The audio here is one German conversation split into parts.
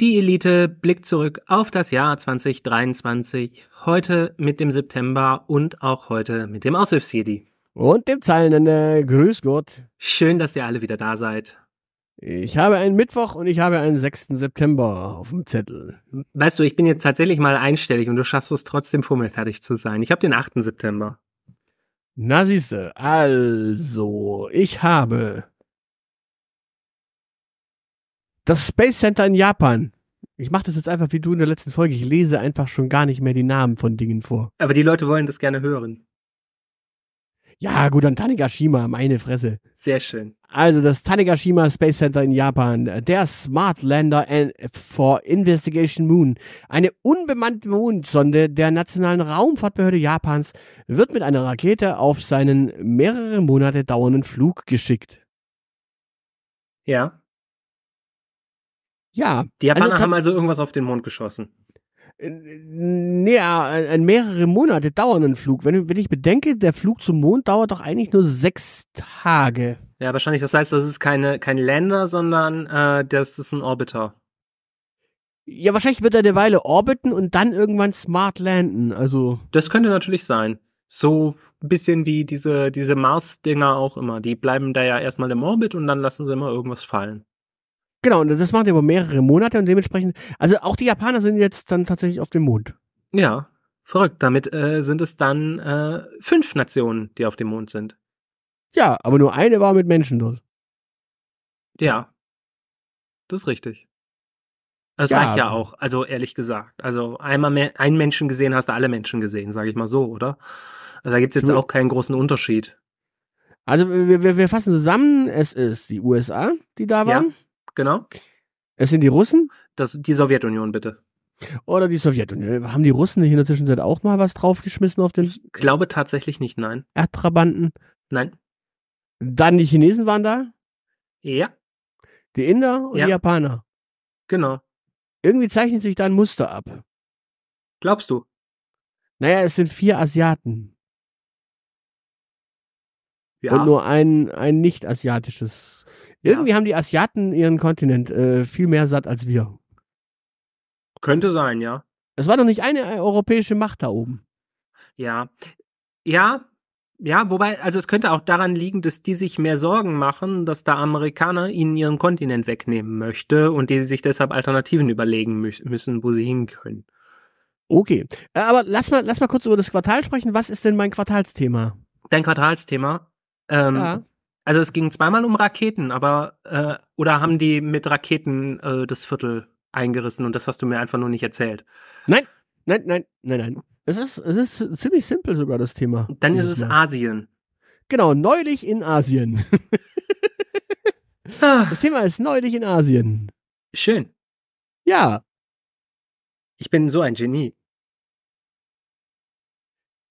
Die Elite blickt zurück auf das Jahr 2023, heute mit dem September und auch heute mit dem Aushilfsjedi. Und dem Zeilenende. Grüß Gott. Schön, dass ihr alle wieder da seid. Ich habe einen Mittwoch und ich habe einen 6. September auf dem Zettel. Weißt du, ich bin jetzt tatsächlich mal einstellig und du schaffst es trotzdem vor mir fertig zu sein. Ich habe den 8. September. Na siehste, also, ich habe das Space Center in Japan. Ich mache das jetzt einfach wie du in der letzten Folge. Ich lese einfach schon gar nicht mehr die Namen von Dingen vor. Aber die Leute wollen das gerne hören. Ja, gut, dann Tanegashima, meine Fresse. Sehr schön. Also das Tanegashima Space Center in Japan, der Smart Lander for Investigation Moon, eine unbemannte Mondsonde der nationalen Raumfahrtbehörde Japans, wird mit einer Rakete auf seinen mehrere Monate dauernden Flug geschickt. Ja. Ja. Die Japaner also, haben also irgendwas auf den Mond geschossen. Nee, ein mehrere Monate dauernden Flug. Wenn, wenn ich bedenke, der Flug zum Mond dauert doch eigentlich nur sechs Tage. Ja, wahrscheinlich. Das heißt, das ist keine, kein Lander, sondern äh, das ist ein Orbiter. Ja, wahrscheinlich wird er eine Weile orbiten und dann irgendwann smart landen. Also. Das könnte natürlich sein. So ein bisschen wie diese, diese Mars-Dinger auch immer. Die bleiben da ja erstmal im Orbit und dann lassen sie immer irgendwas fallen. Genau, und das machen die über mehrere Monate und dementsprechend, also auch die Japaner sind jetzt dann tatsächlich auf dem Mond. Ja, verrückt. Damit äh, sind es dann äh, fünf Nationen, die auf dem Mond sind. Ja, aber nur eine war mit Menschen dort. Ja, das ist richtig. Das ja, reicht ja auch, also ehrlich gesagt. Also einmal mehr, einen Menschen gesehen, hast du alle Menschen gesehen, sage ich mal so, oder? Also da gibt's jetzt auch keinen großen Unterschied. Also wir, wir, wir fassen zusammen, es ist die USA, die da waren. Ja. Genau. Es sind die Russen? Das, die Sowjetunion, bitte. Oder die Sowjetunion. Haben die Russen nicht in der Zwischenzeit auch mal was draufgeschmissen auf den? Ich glaube tatsächlich nicht, nein. Erdtrabanten? Nein. Dann die Chinesen waren da? Ja. Die Inder und ja. die Japaner? Genau. Irgendwie zeichnet sich da ein Muster ab. Glaubst du? Naja, es sind vier Asiaten. Ja. Und nur ein, ein nicht-asiatisches irgendwie ja. haben die Asiaten ihren Kontinent äh, viel mehr satt als wir. Könnte sein, ja. Es war doch nicht eine äh, europäische Macht da oben. Ja. Ja, ja, wobei, also es könnte auch daran liegen, dass die sich mehr Sorgen machen, dass der Amerikaner ihnen ihren Kontinent wegnehmen möchte und die sich deshalb Alternativen überlegen mü müssen, wo sie hin können. Okay, äh, aber lass mal, lass mal kurz über das Quartal sprechen. Was ist denn mein Quartalsthema? Dein Quartalsthema? Ähm, ja. Also es ging zweimal um Raketen, aber äh, oder haben die mit Raketen äh, das Viertel eingerissen und das hast du mir einfach nur nicht erzählt? Nein, nein, nein, nein, nein. Es ist, es ist ziemlich simpel sogar das Thema. Dann ist es Mal. Asien. Genau, neulich in Asien. Ah. das Thema ist neulich in Asien. Schön. Ja. Ich bin so ein Genie.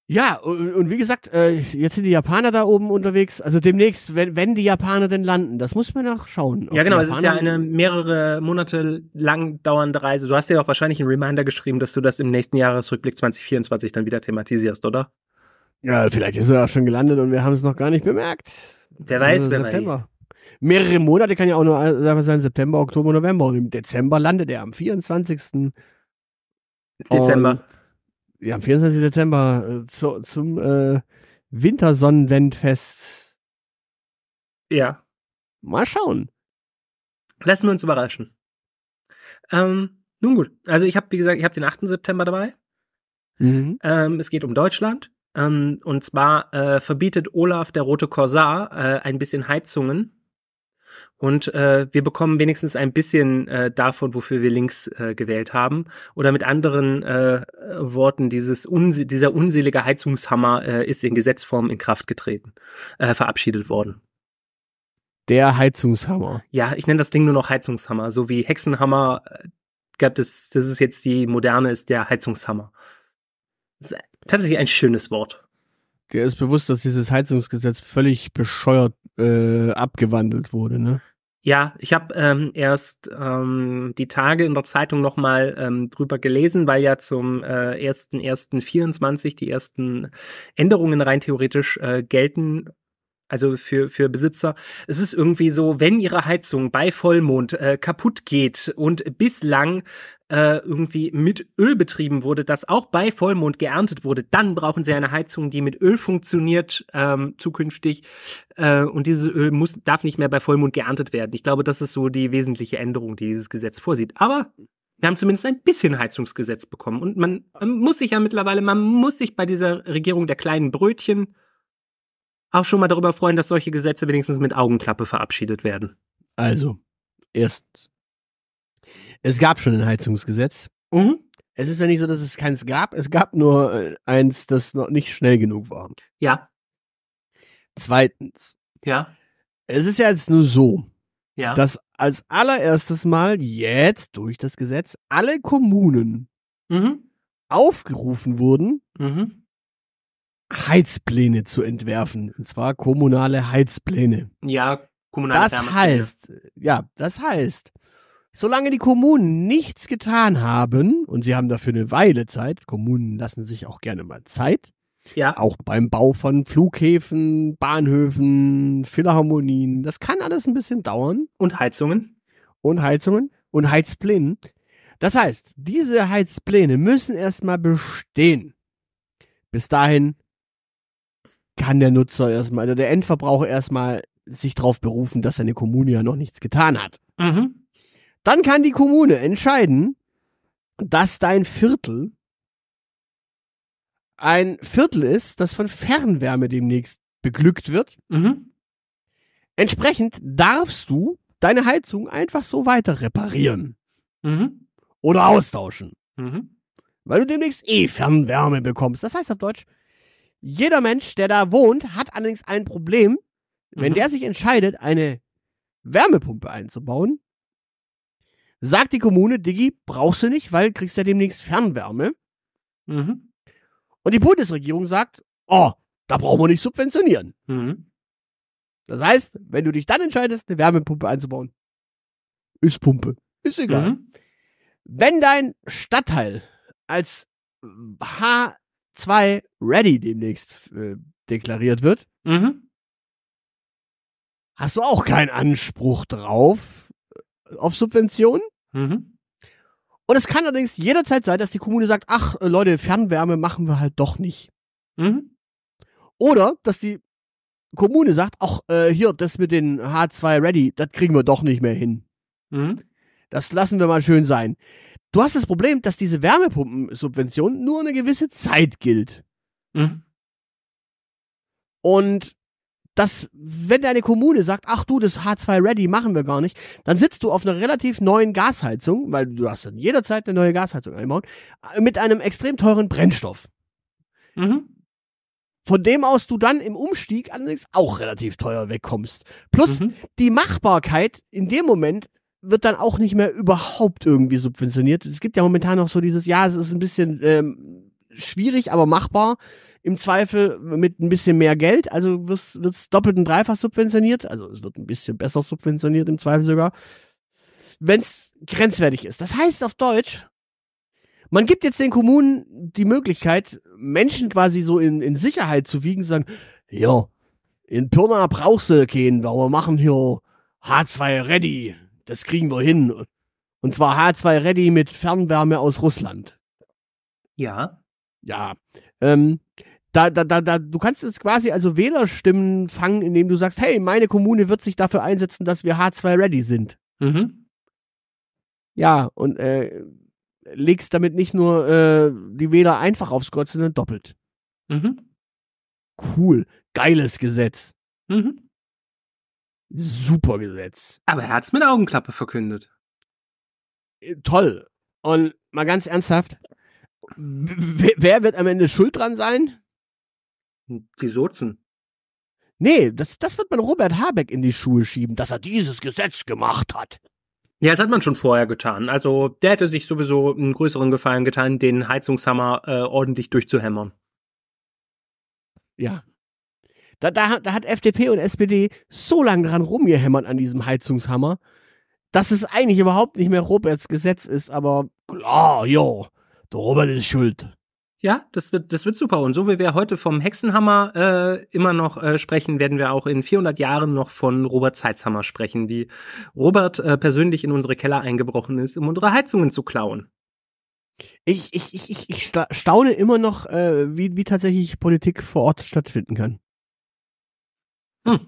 Ja, und, und, wie gesagt, äh, jetzt sind die Japaner da oben unterwegs. Also demnächst, wenn, wenn die Japaner denn landen, das muss man noch schauen. Ja, genau, es ist ja eine mehrere Monate lang dauernde Reise. Du hast ja auch wahrscheinlich einen Reminder geschrieben, dass du das im nächsten Jahresrückblick 2024 dann wieder thematisierst, oder? Ja, vielleicht ist er auch schon gelandet und wir haben es noch gar nicht bemerkt. Wer weiß, also wer September. weiß. Mehrere Monate kann ja auch nur wir sein, September, Oktober, November. Und im Dezember landet er am 24. Dezember. Und ja, am 24. Dezember äh, zu, zum äh, Wintersonnenwendfest. Ja. Mal schauen. Lassen wir uns überraschen. Ähm, nun gut, also ich habe, wie gesagt, ich habe den 8. September dabei. Mhm. Ähm, es geht um Deutschland. Ähm, und zwar äh, verbietet Olaf der Rote Korsar äh, ein bisschen Heizungen und äh, wir bekommen wenigstens ein bisschen äh, davon, wofür wir links äh, gewählt haben. Oder mit anderen äh, Worten, dieses unse dieser unselige Heizungshammer äh, ist in Gesetzform in Kraft getreten, äh, verabschiedet worden. Der Heizungshammer. Ja, ich nenne das Ding nur noch Heizungshammer, so wie Hexenhammer. Äh, gab das, das ist jetzt die moderne, ist der Heizungshammer. Das ist tatsächlich ein schönes Wort. Der ist bewusst, dass dieses Heizungsgesetz völlig bescheuert äh, abgewandelt wurde, ne? Ja, ich habe ähm, erst ähm, die Tage in der Zeitung nochmal ähm, drüber gelesen, weil ja zum äh, 1.1.24 die ersten Änderungen rein theoretisch äh, gelten also für, für Besitzer. Es ist irgendwie so, wenn ihre Heizung bei Vollmond äh, kaputt geht und bislang äh, irgendwie mit Öl betrieben wurde, das auch bei Vollmond geerntet wurde, dann brauchen sie eine Heizung, die mit Öl funktioniert ähm, zukünftig. Äh, und dieses Öl muss, darf nicht mehr bei Vollmond geerntet werden. Ich glaube, das ist so die wesentliche Änderung, die dieses Gesetz vorsieht. Aber wir haben zumindest ein bisschen Heizungsgesetz bekommen. Und man, man muss sich ja mittlerweile, man muss sich bei dieser Regierung der kleinen Brötchen auch schon mal darüber freuen, dass solche Gesetze wenigstens mit Augenklappe verabschiedet werden. Also, erstens. Es gab schon ein Heizungsgesetz. Mhm. Es ist ja nicht so, dass es keins gab. Es gab nur äh, eins, das noch nicht schnell genug war. Ja. Zweitens. Ja. Es ist ja jetzt nur so, ja. dass als allererstes Mal jetzt durch das Gesetz alle Kommunen mhm. aufgerufen wurden, mhm. Heizpläne zu entwerfen. Und zwar kommunale Heizpläne. Ja, kommunale Das heißt, ja, das heißt, solange die Kommunen nichts getan haben, und sie haben dafür eine Weile Zeit, Kommunen lassen sich auch gerne mal Zeit, ja. Auch beim Bau von Flughäfen, Bahnhöfen, Philharmonien. Das kann alles ein bisschen dauern. Und Heizungen. Und Heizungen und Heizplänen. Das heißt, diese Heizpläne müssen erstmal bestehen. Bis dahin kann der Nutzer erstmal, also der Endverbraucher erstmal sich darauf berufen, dass seine Kommune ja noch nichts getan hat. Mhm. Dann kann die Kommune entscheiden, dass dein Viertel ein Viertel ist, das von Fernwärme demnächst beglückt wird. Mhm. Entsprechend darfst du deine Heizung einfach so weiter reparieren. Mhm. Oder austauschen. Mhm. Weil du demnächst eh Fernwärme bekommst. Das heißt auf Deutsch, jeder Mensch, der da wohnt, hat allerdings ein Problem, wenn mhm. der sich entscheidet, eine Wärmepumpe einzubauen, sagt die Kommune, Diggi, brauchst du nicht, weil kriegst ja demnächst Fernwärme. Mhm. Und die Bundesregierung sagt, oh, da brauchen wir nicht subventionieren. Mhm. Das heißt, wenn du dich dann entscheidest, eine Wärmepumpe einzubauen, ist Pumpe. Ist egal. Mhm. Wenn dein Stadtteil als H2 Ready demnächst äh, deklariert wird, mhm. hast du auch keinen Anspruch drauf auf Subventionen. Mhm. Und es kann allerdings jederzeit sein, dass die Kommune sagt, ach äh, Leute, Fernwärme machen wir halt doch nicht. Mhm. Oder dass die Kommune sagt, ach äh, hier, das mit den H2 Ready, das kriegen wir doch nicht mehr hin. Mhm. Das lassen wir mal schön sein. Du hast das Problem, dass diese Wärmepumpensubvention nur eine gewisse Zeit gilt. Mhm. Und dass, wenn deine Kommune sagt, ach du, das H2 Ready machen wir gar nicht, dann sitzt du auf einer relativ neuen Gasheizung, weil du hast dann jederzeit eine neue Gasheizung einbaut, äh, mit einem extrem teuren Brennstoff. Mhm. Von dem aus du dann im Umstieg allerdings auch relativ teuer wegkommst. Plus Mhm. die Machbarkeit in dem Moment wird dann auch nicht mehr überhaupt irgendwie subventioniert. Es gibt ja momentan noch so dieses, ja, es ist ein bisschen ähm, schwierig, aber machbar im Zweifel mit ein bisschen mehr Geld, also wird es doppelt und dreifach subventioniert, also es wird ein bisschen besser subventioniert im Zweifel sogar, wenn es grenzwertig ist. Das heißt auf Deutsch, man gibt jetzt den Kommunen die Möglichkeit, Menschen quasi so in, in Sicherheit zu wiegen, zu sagen, ja, in Pirna brauchst du gehen, weil wir machen hier H2 Ready, das kriegen wir hin. Und zwar H2 Ready mit Fernwärme aus Russland. Ja. Ja. Ähm, da, da, da, da, du kannst jetzt quasi also Wählerstimmen fangen, indem du sagst, hey, meine Kommune wird sich dafür einsetzen, dass wir H2 ready sind. Mhm. Ja, und äh, legst damit nicht nur äh, die Wähler einfach aufs Kreuz, sondern doppelt. Mhm. Cool. Geiles Gesetz. Mhm. Super Gesetz. Aber er hat es mit Augenklappe verkündet. Äh, toll. Und mal ganz ernsthaft, wer wird am Ende schuld dran sein? Die Sozen. Nee, das, das wird man Robert Habeck in die Schuhe schieben, dass er dieses Gesetz gemacht hat. Ja, das hat man schon vorher getan. Also der hätte sich sowieso einen größeren Gefallen getan, den Heizungshammer äh, ordentlich durchzuhämmern. Ja. Da, da, da hat FDP und SPD so lange dran rumgehämmert an diesem Heizungshammer, dass es eigentlich überhaupt nicht mehr Roberts Gesetz ist, aber klar, ja, der Robert ist schuld. Ja, das wird, das wird super. Und so wie wir heute vom Hexenhammer äh, immer noch äh, sprechen, werden wir auch in 400 Jahren noch von Robert Zeitzhammer sprechen, wie Robert äh, persönlich in unsere Keller eingebrochen ist, um unsere Heizungen zu klauen. Ich, ich, ich, ich staune immer noch, äh, wie, wie tatsächlich Politik vor Ort stattfinden kann. Hm.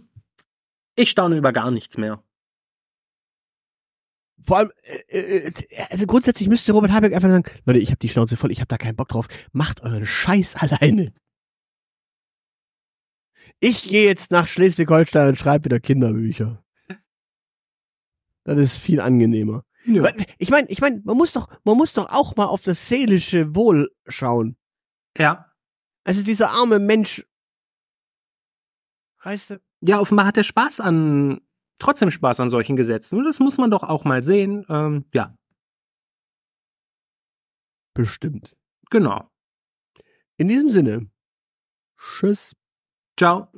Ich staune über gar nichts mehr. Vor allem, äh, äh, also grundsätzlich müsste Robert Habeck einfach sagen, Leute, ich habe die Schnauze voll, ich habe da keinen Bock drauf. Macht euren Scheiß alleine. Ich gehe jetzt nach Schleswig-Holstein und schreibe wieder Kinderbücher. Das ist viel angenehmer. Ja. Ich meine, ich meine, man muss doch, man muss doch auch mal auf das seelische Wohl schauen. Ja. Also dieser arme Mensch, weißt du? Ja, offenbar hat er Spaß an trotzdem Spaß an solchen Gesetzen. Und das muss man doch auch mal sehen. Ähm, ja. Bestimmt. Genau. In diesem Sinne. Tschüss. Ciao.